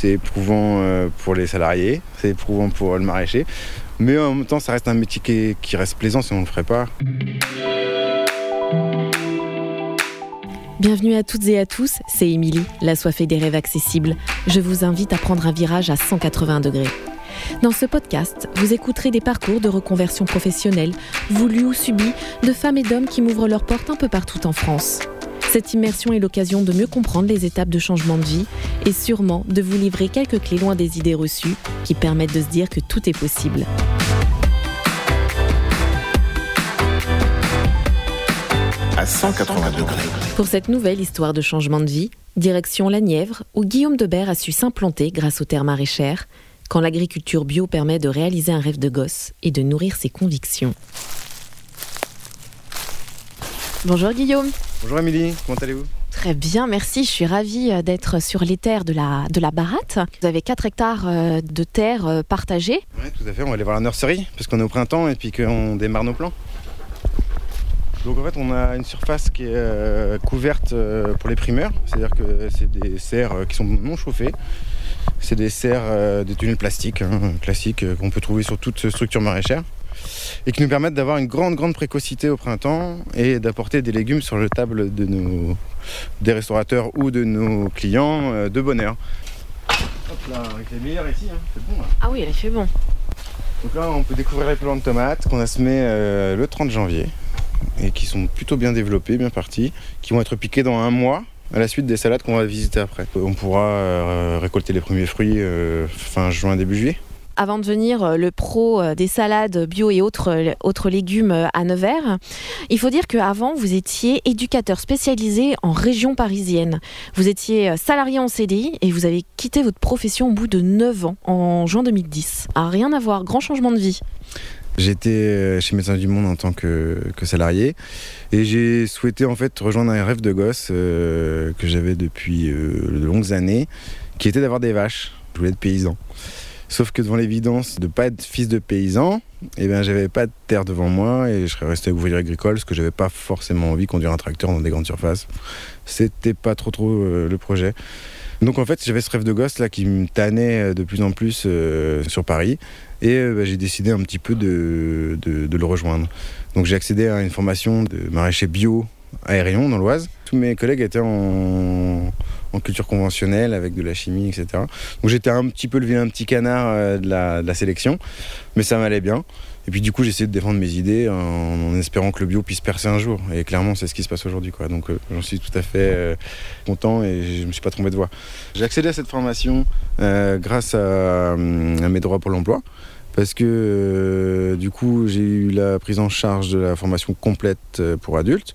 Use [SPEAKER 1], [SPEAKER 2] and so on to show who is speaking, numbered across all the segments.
[SPEAKER 1] c'est éprouvant euh, pour les salariés, c'est éprouvant pour le maraîcher. Mais en même temps, ça reste un métier qui, reste plaisant si on ne le ferait pas.
[SPEAKER 2] Bienvenue à toutes et à tous, c'est Émilie, la soifée des rêves accessibles. Je vous invite à prendre un virage à 180 degrés. Dans ce podcast, vous écouterez des parcours de reconversion professionnelle, voulus ou subis, de femmes et d'hommes qui m'ouvrent leurs portes un peu partout en France. Cette immersion est l'occasion de mieux comprendre les étapes de changement de vie et sûrement de vous livrer quelques clés loin des idées reçues qui permettent de se dire que tout est possible.
[SPEAKER 3] à 180 degrés.
[SPEAKER 2] Pour cette nouvelle histoire de changement de vie, direction la Nièvre, où Guillaume Debert a su s'implanter grâce aux terres maraîchères, quand l'agriculture bio permet de réaliser un rêve de gosse et de nourrir ses convictions. Bonjour Guillaume.
[SPEAKER 1] Bonjour Amélie, comment allez-vous?
[SPEAKER 2] Très bien, merci. Je suis ravie euh, d'être sur les terres de la, de la Baratte. Vous avez 4 hectares euh, de terres euh, partagées.
[SPEAKER 1] Oui, tout à fait. On va aller voir la nurserie, parce qu'on est au printemps et puis qu'on démarre nos plans. Donc en fait, on a une surface qui est euh, couverte euh, pour les primeurs, c'est-à-dire que c'est des serres euh, qui sont non chauffées. C'est des serres euh, de tunnels plastiques, hein, classiques, qu'on peut trouver sur toute structure maraîchère, et qui nous permettent d'avoir une grande, grande précocité au printemps et d'apporter des légumes sur le table de nos, des restaurateurs ou de nos clients euh, de bonne heure. Hop là, avec les meilleurs ici, hein, c'est bon là.
[SPEAKER 2] Ah oui, elle fait bon.
[SPEAKER 1] Donc là, on peut découvrir les plants de tomates qu'on a semés euh, le 30 janvier et qui sont plutôt bien développés, bien partis, qui vont être piqués dans un mois à la suite des salades qu'on va visiter après. On pourra euh, récolter les premiers fruits euh, fin juin, début juillet.
[SPEAKER 2] Avant de devenir euh, le pro euh, des salades bio et autres, euh, autres légumes à Nevers, il faut dire qu'avant, vous étiez éducateur spécialisé en région parisienne. Vous étiez salarié en CDI et vous avez quitté votre profession au bout de 9 ans, en juin 2010. Ah, rien à voir, grand changement de vie.
[SPEAKER 1] J'étais chez Médecins du Monde en tant que, salarié et j'ai souhaité en fait rejoindre un rêve de gosse que j'avais depuis de longues années, qui était d'avoir des vaches. Je voulais être paysan. Sauf que devant l'évidence de ne pas être fils de paysan, eh ben, j'avais pas de terre devant moi et je serais resté ouvrier agricole parce que j'avais pas forcément envie de conduire un tracteur dans des grandes surfaces. C'était pas trop trop euh, le projet. Donc en fait, j'avais ce rêve de gosse là qui me tannait euh, de plus en plus euh, sur Paris et bah, j'ai décidé un petit peu de, de- de le rejoindre. Donc j'ai accédé à une formation de maraîcher bio à Aérion dans l'Oise. Tous mes collègues étaient en, en culture conventionnelle avec de la chimie, etc. Donc j'étais un petit peu le vilain petit canard euh, de, la, sélection, mais ça m'allait bien. Et puis du coup, essayé de défendre mes idées en, espérant que le bio puisse percer un jour. Et clairement, c'est ce qui se passe aujourd'hui. Donc euh, j'en suis tout à fait euh, content et je me suis pas trompé de voie. J'ai accédé à cette formation grâce à, euh, à mes droits pour l'emploi. Parce que du coup, j'ai eu la prise en charge de la formation complète pour adultes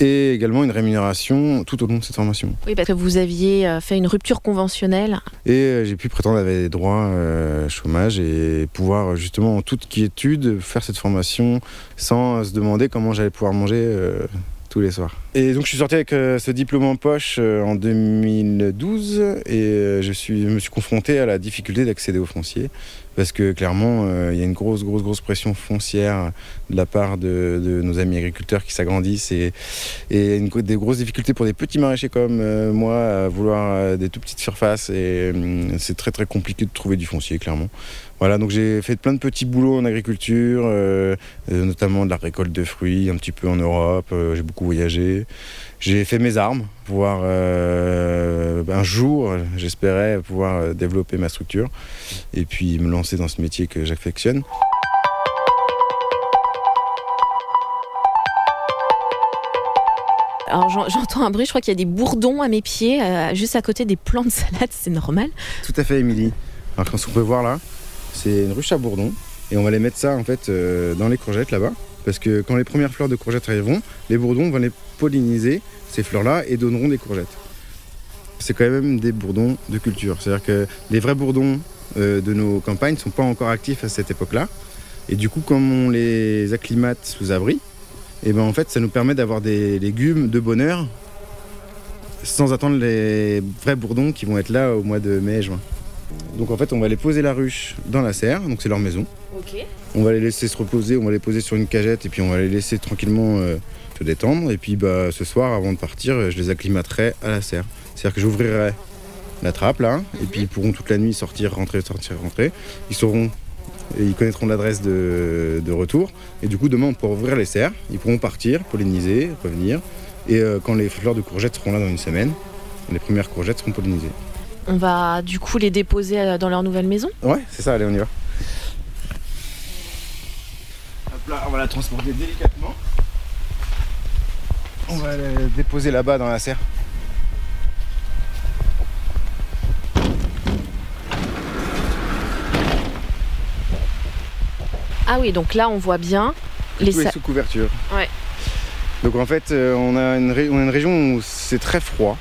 [SPEAKER 1] et également une rémunération tout au long de cette formation.
[SPEAKER 2] Oui, parce que vous aviez euh, fait une rupture conventionnelle.
[SPEAKER 1] Et euh, j'ai pu prétendre à des droits euh, chômage et pouvoir justement en toute quiétude faire cette formation sans se demander comment j'allais pouvoir manger euh, tous les soirs. Et donc je suis sorti avec euh, ce diplôme en poche euh, en 2012 et euh, je, me suis confronté à la difficulté d'accéder au foncier. Parce que clairement il y a une grosse grosse grosse pression foncière de la part de, nos amis agriculteurs qui s'agrandissent. Et, des grosses difficultés pour des petits maraîchers comme moi à vouloir des tout petites surfaces. Et hum, c'est très très compliqué de trouver du foncier clairement. Voilà, donc j'ai fait plein de petits boulots en agriculture, notamment de la récolte de fruits, un petit peu en Europe, j'ai beaucoup voyagé. J'ai fait mes armes, pouvoir euh, un jour, j'espérais pouvoir euh, développer ma structure et puis me lancer dans ce métier que j'affectionne.
[SPEAKER 2] Alors j'en- j'entends un bruit, je crois qu'il y a des bourdons à mes pieds, euh, juste à côté des plants de salade, c'est normal.
[SPEAKER 1] Tout à fait, Émilie. Alors, comme on peut voir là, c'est une ruche à bourdon. Et on va les mettre ça en fait euh, dans les courgettes là-bas. Parce que quand les premières fleurs de courgettes arriveront, les bourdons vont les polliniser, ces fleurs-là, et donneront des courgettes. C'est quand même des bourdons de culture. C'est-à-dire que les vrais bourdons euh, de nos campagnes ne sont pas encore actifs à cette époque-là. Et du coup, comme on les acclimate sous abri, et ben en fait, ça nous permet d'avoir des légumes de bonheur sans attendre les vrais bourdons qui vont être là au mois de mai et juin. Donc en fait, on va les poser la ruche dans la serre, donc c'est leur maison. On va les laisser se reposer, on va les poser sur une cagette et puis on va les laisser tranquillement euh, se détendre. Et puis bah, ce soir, avant de partir, euh, je les acclimaterai à la serre. C'est-à-dire que j'ouvrirai la trappe là, et puis ils pourront toute la nuit sortir, rentrer, sortir, rentrer. Ils sauront et ils connaîtront l'adresse de, de retour. Et du coup, demain, on pourra ouvrir les serres. Ils pourront partir, polliniser, revenir. Et euh, quand les fleurs de courgettes seront là dans une semaine, les premières courgettes seront pollinisées.
[SPEAKER 2] On va du coup les déposer euh, dans leur nouvelle maison
[SPEAKER 1] Ouais, c'est ça, allez, on y va. Hop là, on va la transporter délicatement. On va la déposer là-bas dans la serre.
[SPEAKER 2] Ah oui, donc là on voit bien les
[SPEAKER 1] Tout est
[SPEAKER 2] serres.
[SPEAKER 1] sous couverture.
[SPEAKER 2] Ouais.
[SPEAKER 1] Donc en fait, euh, on a une, ré- on a une région où c'est très froid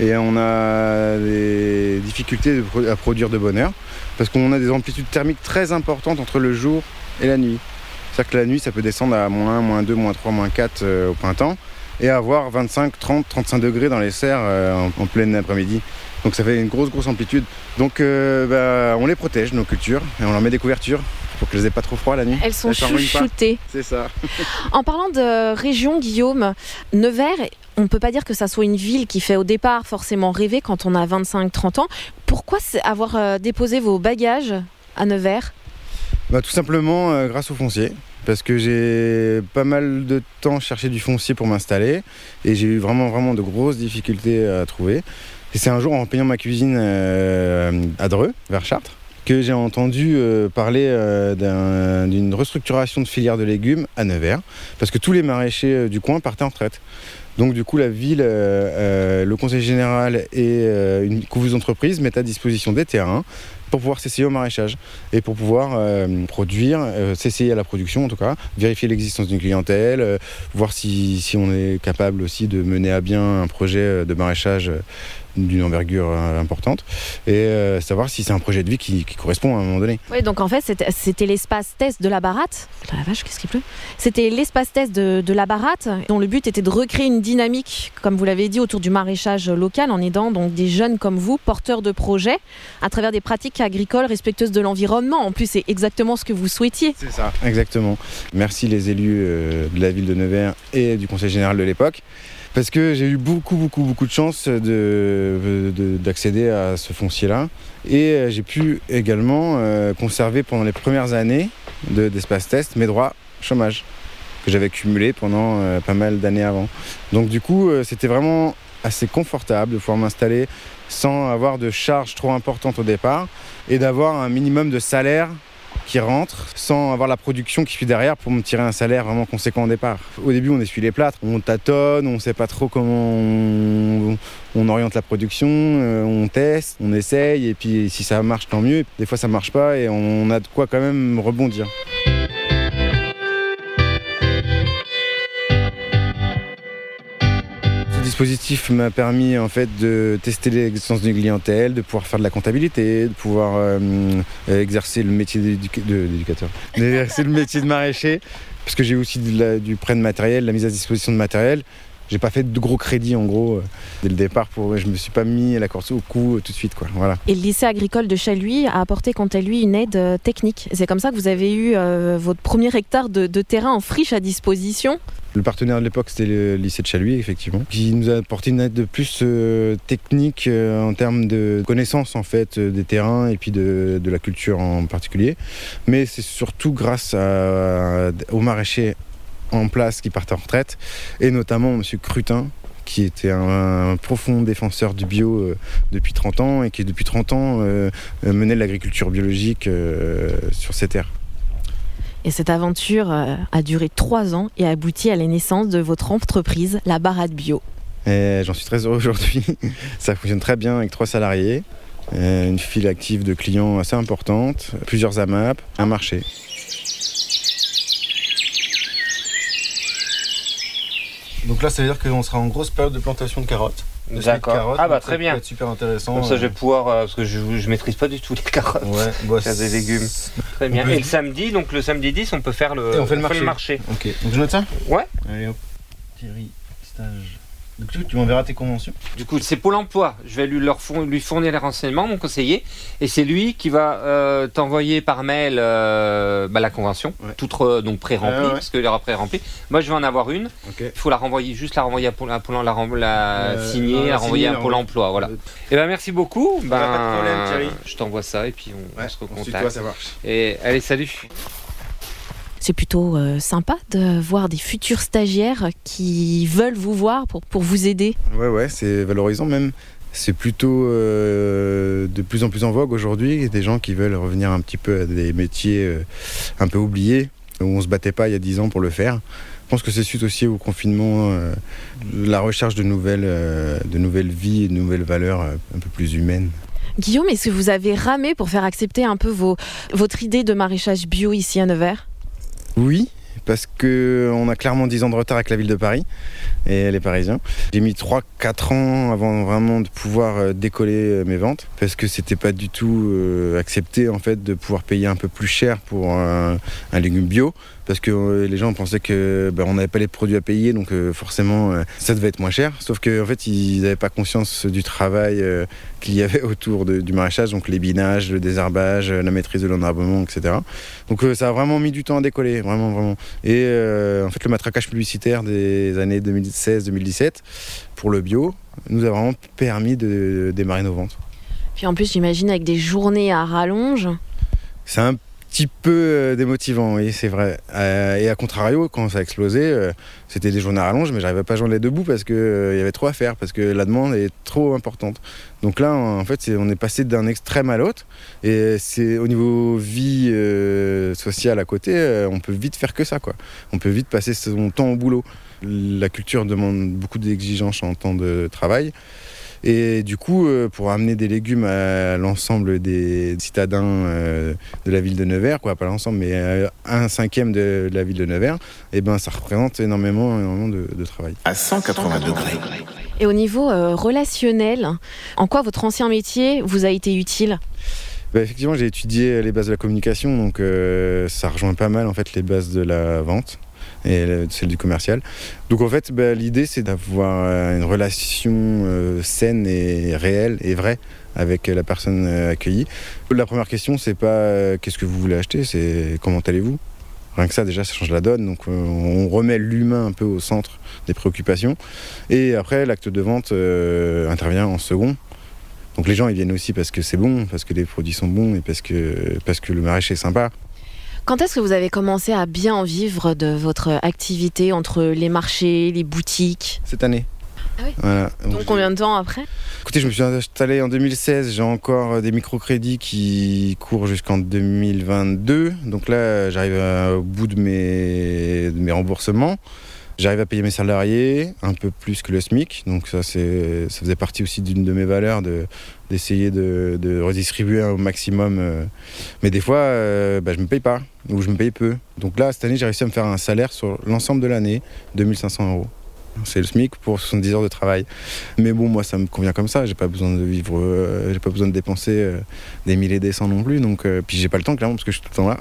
[SPEAKER 1] et on a des difficultés à produire de bonheur parce qu'on a des amplitudes thermiques très importantes entre le jour et la nuit. C'est-à-dire que la nuit, ça peut descendre à moins 1, moins 2, moins 3, moins 4 euh, au printemps et avoir 25, 30, 35 degrés dans les serres euh, en, en pleine après-midi. Donc ça fait une grosse, grosse amplitude. Donc euh, bah, on les protège, nos cultures, et on leur met des couvertures pour qu'elles aient pas trop froid la nuit.
[SPEAKER 2] Elles sont chouchoutées.
[SPEAKER 1] C'est ça.
[SPEAKER 2] En parlant de région, Guillaume, Nevers, on ne peut pas dire que ça soit une ville qui fait au départ forcément rêver quand on a 25-30 ans. Pourquoi avoir euh, déposé vos bagages à Nevers?
[SPEAKER 1] Bah, tout simplement euh, grâce au foncier. Parce que j'ai pas mal de temps cherché du foncier pour m'installer et j'ai eu vraiment vraiment de grosses difficultés à trouver. Et c'est un jour en payant ma cuisine euh, à Dreux, vers Chartres, que j'ai entendu euh, parler euh, d'un- d'une restructuration de filière de légumes à Nevers, parce que tous les maraîchers euh, du coin partaient en retraite. Donc du coup la ville, le conseil général et une couveuse d'entreprise mettent à disposition des terrains pour pouvoir s'essayer au maraîchage et pour pouvoir produire, s'essayer à la production en tout cas, vérifier l'existence d'une clientèle, voir si, on est capable aussi de mener à bien un projet de maraîchage d'une envergure euh, importante et euh, savoir si c'est un projet de vie qui, qui correspond à un moment donné.
[SPEAKER 2] Oui, donc en fait, c'était- c'était l'espace test de la baratte. Oh La vache, qu'est-ce qu'il pleut? C'était l'espace test de, de la baratte, dont le but était de recréer une dynamique, comme vous l'avez dit, autour du maraîchage local, en aidant donc des jeunes comme vous, porteurs de projets, à travers des pratiques agricoles respectueuses de l'environnement. En plus, c'est exactement ce que vous souhaitiez.
[SPEAKER 1] C'est ça. Exactement. Merci les élus euh, de la ville de Nevers et du conseil général de l'époque. Parce que j'ai eu beaucoup, beaucoup, beaucoup de chance de- de- d'accéder à ce foncier-là. Et euh, j'ai pu également euh, conserver pendant les premières années de- d'espace test mes droits chômage que j'avais cumulés pendant euh, pas mal d'années avant. Donc du coup, c'était vraiment assez confortable de pouvoir m'installer sans avoir de charges trop importantes au départ et d'avoir un minimum de salaire qui rentre sans avoir la production qui suit derrière pour me tirer un salaire vraiment conséquent au départ. Au début, on essuie les plâtres, on tâtonne, on sait pas trop comment on, on oriente la production, euh, on teste, on essaye et puis si ça marche, tant mieux. Des fois, ça marche pas et on a de quoi quand même rebondir. Dispositif m'a permis en fait de tester l'existence d'une clientèle, de pouvoir faire de la comptabilité, de pouvoir euh, euh, exercer le métier d'éducateur, d'exercer le métier de maraîcher, parce que j'ai aussi de la- du prêt de matériel, la mise à disposition de matériel. J'ai pas fait de gros crédits en gros euh, dès le départ pour je me suis pas mis la corde au cou euh, tout de suite quoi. Voilà.
[SPEAKER 2] Et le lycée agricole de Chaluis a apporté quant à lui une aide euh, technique. C'est comme ça que vous avez eu votre premier hectare de, de terrain en friche à disposition.
[SPEAKER 1] Le partenaire de l'époque, c'était le lycée de Chaluis, effectivement, qui nous a apporté une aide de plus euh, technique euh, en termes de connaissance en fait euh, des terrains et puis de, de la culture en particulier. Mais c'est surtout grâce à- aux maraîchers en place qui partaient en retraite et notamment Monsieur Crutin qui était un, un profond défenseur du bio euh, depuis 30 ans et qui depuis 30 ans euh, euh, menait l'agriculture biologique euh, sur ces terres.
[SPEAKER 2] Et cette aventure a duré trois ans et a abouti à la naissance de votre entreprise, la Barade Bio.
[SPEAKER 1] J'en suis très heureux aujourd'hui. Ça fonctionne très bien avec trois salariés, une file active de clients assez importante, plusieurs AMAP, un marché. Donc là, ça veut dire qu'on sera en grosse période de plantation de carottes.
[SPEAKER 4] D'accord. Ah bah
[SPEAKER 1] ça
[SPEAKER 4] très bien.
[SPEAKER 1] être super intéressant.
[SPEAKER 4] Comme ça, je
[SPEAKER 1] euh,
[SPEAKER 4] vais pouvoir, euh, parce que je, je maîtrise pas du tout les carottes.
[SPEAKER 1] Ouais, bah,
[SPEAKER 4] Faire des légumes. Très bien.
[SPEAKER 1] Peut-
[SPEAKER 4] Et le samedi, donc le samedi 10, on peut faire le,
[SPEAKER 1] Et on fait le marché.
[SPEAKER 4] marché.
[SPEAKER 1] Ok, donc je note ça
[SPEAKER 4] Ouais.
[SPEAKER 1] Allez hop. Thierry, stage Donc tu, tu m'enverras tes conventions
[SPEAKER 4] Du coup, c'est Pôle emploi. Je vais lui, leur four- lui fournir les renseignements, mon conseiller. Et c'est lui qui va euh, t'envoyer par mail euh, bah, la convention,
[SPEAKER 1] Ouais.
[SPEAKER 4] toute re- donc pré-remplie,
[SPEAKER 1] Ouais, ouais.
[SPEAKER 4] parce qu'elle aura pré-remplie. Moi, je vais en avoir une. Il faut la renvoyer, juste la renvoyer à Pôle, à Pôle- la,
[SPEAKER 1] Euh,
[SPEAKER 4] signer,
[SPEAKER 1] non, la
[SPEAKER 4] la renvoyer
[SPEAKER 1] signer,
[SPEAKER 4] à Pôle emploi. Voilà.
[SPEAKER 1] Euh,
[SPEAKER 4] Et ben merci beaucoup. Ben,
[SPEAKER 1] pas de problème, Thierry.
[SPEAKER 4] Je t'envoie ça et puis on, on se recontacte.
[SPEAKER 1] toi, ça marche.
[SPEAKER 4] Et allez, salut.
[SPEAKER 2] C'est plutôt euh, sympa de voir des futurs stagiaires qui veulent vous voir pour, pour vous aider.
[SPEAKER 1] Ouais, ouais, c'est valorisant même. C'est plutôt euh, de plus en plus en vogue aujourd'hui. Des gens qui veulent revenir un petit peu à des métiers euh, un peu oubliés, où on se battait pas il y a 10 ans pour le faire. Je pense que c'est suite aussi au confinement, la recherche de nouvelles, de nouvelles vies et de nouvelles valeurs un peu plus humaines.
[SPEAKER 2] Guillaume, est-ce que vous avez ramé pour faire accepter un peu vos, votre idée de maraîchage bio ici à Nevers?
[SPEAKER 1] Oui, parce que on a clairement 10 ans de retard avec la ville de Paris et les Parisiens. J'ai mis 3-4 ans avant vraiment de pouvoir euh, décoller euh, mes ventes parce que c'était pas du tout euh, accepté en fait de pouvoir payer un peu plus cher pour un légume bio parce que euh, les gens pensaient que ben, on n'avait pas les produits à payer donc euh, forcément euh, ça devait être moins cher sauf qu'en en fait ils n'avaient pas conscience du travail euh, qu'il y avait autour de- du maraîchage donc les binages, le désherbage, la maîtrise de l'enherbement etc. Donc ça a vraiment mis du temps à décoller vraiment vraiment et en fait, le matraquage publicitaire des années 2016-2017 pour le bio nous a vraiment permis de démarrer nos ventes.
[SPEAKER 2] Puis en plus, j'imagine avec des journées à rallonge.
[SPEAKER 1] C'est un petit peu euh, démotivant, oui, c'est vrai. Euh, et à contrario, quand ça a explosé, euh, c'était des journées à rallonge, mais j'arrivais pas à joindre les debout parce qu'il y avait trop à faire, parce que la demande est trop importante. Donc là, en fait, on est passé d'un extrême à l'autre. Et c'est au niveau vie euh, sociale à côté, euh, on peut vite faire que ça, quoi. On peut vite passer son temps au boulot. La culture demande beaucoup d'exigences en temps de travail. Et du coup, euh, pour amener des légumes à l'ensemble des citadins euh, de la ville de Nevers, quoi, pas l'ensemble, mais euh, un cinquième de la ville de Nevers, et ben, ça représente énormément, énormément de, de travail.
[SPEAKER 3] À 180 degrés.
[SPEAKER 2] Et au niveau relationnel, en quoi votre ancien métier vous a été utile?
[SPEAKER 1] Bah, effectivement, j'ai étudié les bases de la communication, donc euh, ça rejoint pas mal en fait les bases de la vente et le- celle du commercial. Donc en fait, bah, l'idée c'est d'avoir euh, une relation euh, saine et réelle et vraie avec la personne euh, accueillie. La première question, c'est pas euh, qu'est-ce que vous voulez acheter, c'est comment allez-vous? Rien que ça, déjà, ça change la donne. Donc, euh, on remet l'humain un peu au centre des préoccupations. Et après, l'acte de vente euh, intervient en second. Donc les gens ils viennent aussi parce que c'est bon, parce que les produits sont bons et parce que, parce que le maraîcher est sympa.
[SPEAKER 2] Quand est-ce que vous avez commencé à bien vivre de votre activité entre les marchés, les boutiques
[SPEAKER 1] Cette année.
[SPEAKER 2] Ah oui
[SPEAKER 1] Voilà.
[SPEAKER 2] Donc combien de temps après
[SPEAKER 1] Écoutez, je me suis installé en 2016, j'ai encore des microcrédits qui courent jusqu'en 2022. Donc là, j'arrive à- au bout de mes, de mes remboursements. J'arrive à payer mes salariés un peu plus que le SMIC. Donc ça, ça faisait partie aussi d'une de mes valeurs de, d'essayer de, de redistribuer au maximum. euh. Mais des fois, euh, bah, je ne me paye pas ou je me paye peu. Donc là, cette année, j'ai réussi à me faire un salaire sur l'ensemble de l'année, 2500 euros. C'est le SMIC pour 70 heures de travail. Mais bon, moi, ça me convient comme ça. J'ai pas besoin de vivre, euh, j'ai pas besoin de dépenser euh, des milliers des cents non plus. Donc, euh, puis j'ai pas le temps clairement parce que je suis tout le temps là.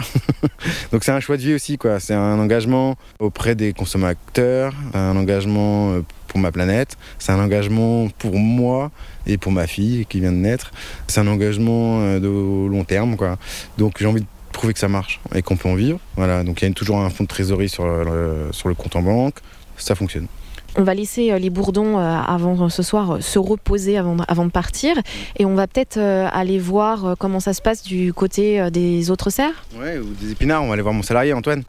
[SPEAKER 1] donc c'est un choix de vie aussi, quoi. C'est un engagement auprès des consommateurs, un engagement euh, pour ma planète, c'est un engagement pour moi et pour ma fille qui vient de naître. C'est un engagement euh, de long terme, quoi. Donc j'ai envie de prouver que ça marche et qu'on peut en vivre. Voilà. Donc il y a toujours un fonds de trésorerie sur le, sur le compte en banque. Ça fonctionne.
[SPEAKER 2] On va laisser euh, les bourdons euh, avant euh, ce soir se reposer avant, avant de partir et on va peut-être aller voir comment ça se passe du côté des autres serres.
[SPEAKER 1] Ouais, ou des épinards. On va aller voir mon salarié Antoine.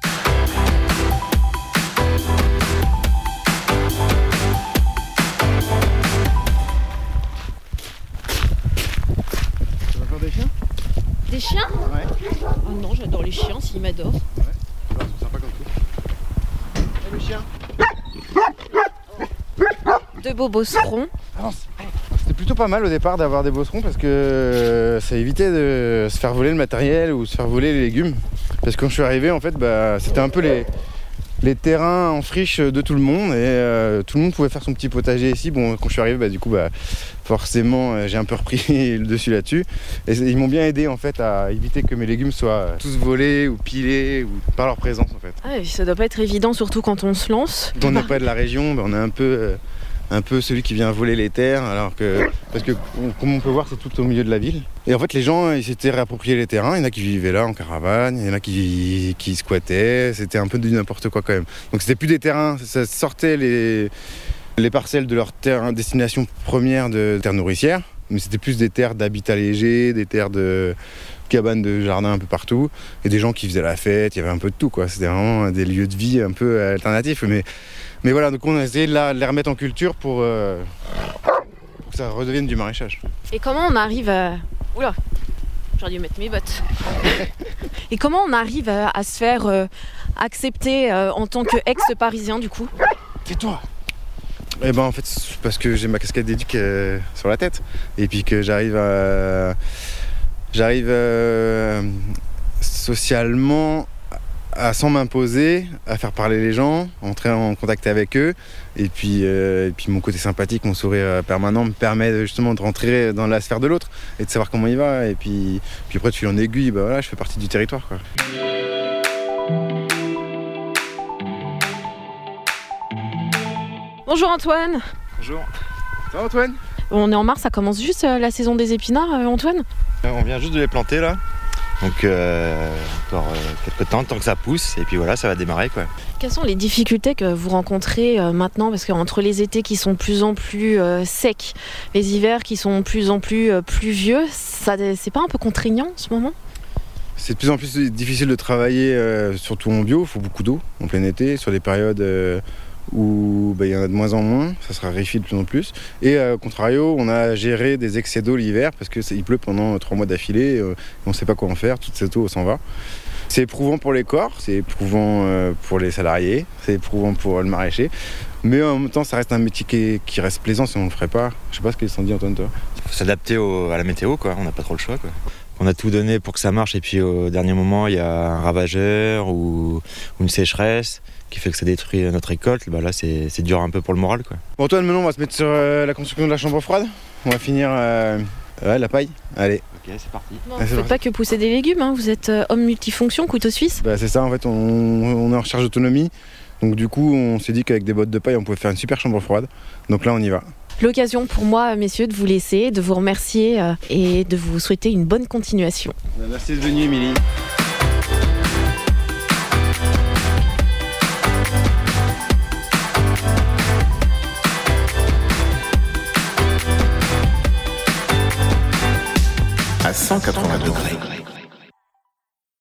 [SPEAKER 1] C'est sympa comme tout. le chien?
[SPEAKER 2] Deux beaux bosserons.
[SPEAKER 1] C'était plutôt pas mal au départ d'avoir des bosserons parce que ça évitait de se faire voler le matériel ou se faire voler les légumes. Parce que quand je suis arrivé, en fait, bah, c'était un peu les, les terrains en friche de tout le monde et euh, tout le monde pouvait faire son petit potager ici. Bon, quand je suis arrivé, bah, du coup, bah, forcément, euh, j'ai un peu repris le dessus là-dessus. Et ils m'ont bien aidé en fait à éviter que mes légumes soient tous volés ou pilés ou par leur présence en fait.
[SPEAKER 2] Ah, ça doit pas être évident, surtout quand on se lance.
[SPEAKER 1] Quand on n'est pas de la région, bah, on est un peu, euh, un peu celui qui vient voler les terres, alors que parce que comme on peut voir, c'est tout au milieu de la ville. Et en fait, les gens, ils s'étaient réappropriés les terrains. Il y en a qui vivaient là en caravane, il y en a qui, qui squattaient. C'était un peu du n'importe quoi quand même. Donc c'était plus des terrains, ça sortait les les parcelles de leur terre destination première de terre nourricière, mais c'était plus des terres d'habitat léger, des terres de cabanes de jardin un peu partout, et des gens qui faisaient la fête, il y avait un peu de tout, quoi. C'était vraiment des lieux de vie un peu alternatifs, mais, mais voilà, donc on a essayé de, la- de les remettre en culture pour, euh, pour que ça redevienne du maraîchage.
[SPEAKER 2] Et comment on arrive à... Oula J'aurais dû mettre mes bottes. Et comment on arrive à, à se faire euh, accepter euh, en tant qu'ex-parisien du coup?
[SPEAKER 1] Tais-toi Eh ben en fait, c'est parce que j'ai ma casquette d'éduc euh, sur la tête, et puis que j'arrive à... J'arrive euh, socialement à sans m'imposer, à faire parler les gens, entrer en contact avec eux. Et puis, euh, et puis mon côté sympathique, mon sourire euh, permanent me permet de- justement de rentrer dans la sphère de l'autre et de savoir comment il va. Et puis, puis après, de fil en aiguille, bah voilà, je fais partie du territoire. Quoi.
[SPEAKER 2] Bonjour Antoine
[SPEAKER 5] Bonjour.
[SPEAKER 1] Ça va Antoine?
[SPEAKER 2] On est en mars, ça commence juste euh, la saison des épinards Antoine?
[SPEAKER 5] On vient juste de les planter là. Donc euh, encore euh, quelques temps, tant que ça pousse, et puis voilà, ça va démarrer quoi.
[SPEAKER 2] Quelles sont les difficultés que vous rencontrez euh, maintenant? Parce qu'entre les étés qui sont de plus en plus euh, secs, les hivers qui sont de plus en plus euh, pluvieux, ça, c'est pas un peu contraignant en ce moment?
[SPEAKER 1] C'est de plus en plus difficile de travailler, euh, surtout en bio. Il faut beaucoup d'eau en plein été, sur des périodes euh, où bah, il y en a de moins en moins. Ça se raréfie de plus en plus. Et euh, au contrario, on a géré des excès d'eau l'hiver parce qu'il pleut pendant trois mois d'affilée. euh, on ne sait pas quoi en faire. Toute cette eau s'en va. C'est éprouvant pour les corps, c'est éprouvant euh, pour les salariés, c'est éprouvant pour le maraîcher. Mais en même temps, ça reste un métier qui, reste plaisant si on ne le ferait pas. Je sais pas ce qu'ils s'en dit, Antoine, toi.
[SPEAKER 5] Faut s'adapter à la météo quoi, on n'a pas trop le choix. On a tout donné pour que ça marche, et puis au dernier moment, il y a un ravageur ou une sécheresse qui fait que ça détruit notre récolte. Bah là, c'est c'est dur un peu pour le moral quoi.
[SPEAKER 1] Bon, Antoine, maintenant, on va se mettre sur euh, la construction de la chambre froide. On va finir euh, ouais, la paille. Allez.
[SPEAKER 5] Ok, c'est parti.
[SPEAKER 2] Vous
[SPEAKER 1] Ah, c'est
[SPEAKER 2] faites pas que pousser des légumes, hein, vous êtes euh, homme multifonction, couteau suisse
[SPEAKER 1] Bah, c'est ça, en fait, on, on est en recherche d'autonomie. Donc du coup, on s'est dit qu'avec des bottes de paille, on pouvait faire une super chambre froide. Donc là, on y va.
[SPEAKER 2] L'occasion pour moi, messieurs, de vous laisser, de vous remercier euh, et de vous souhaiter une bonne continuation.
[SPEAKER 1] Merci d'être venu, Émilie.
[SPEAKER 3] 180 degrés.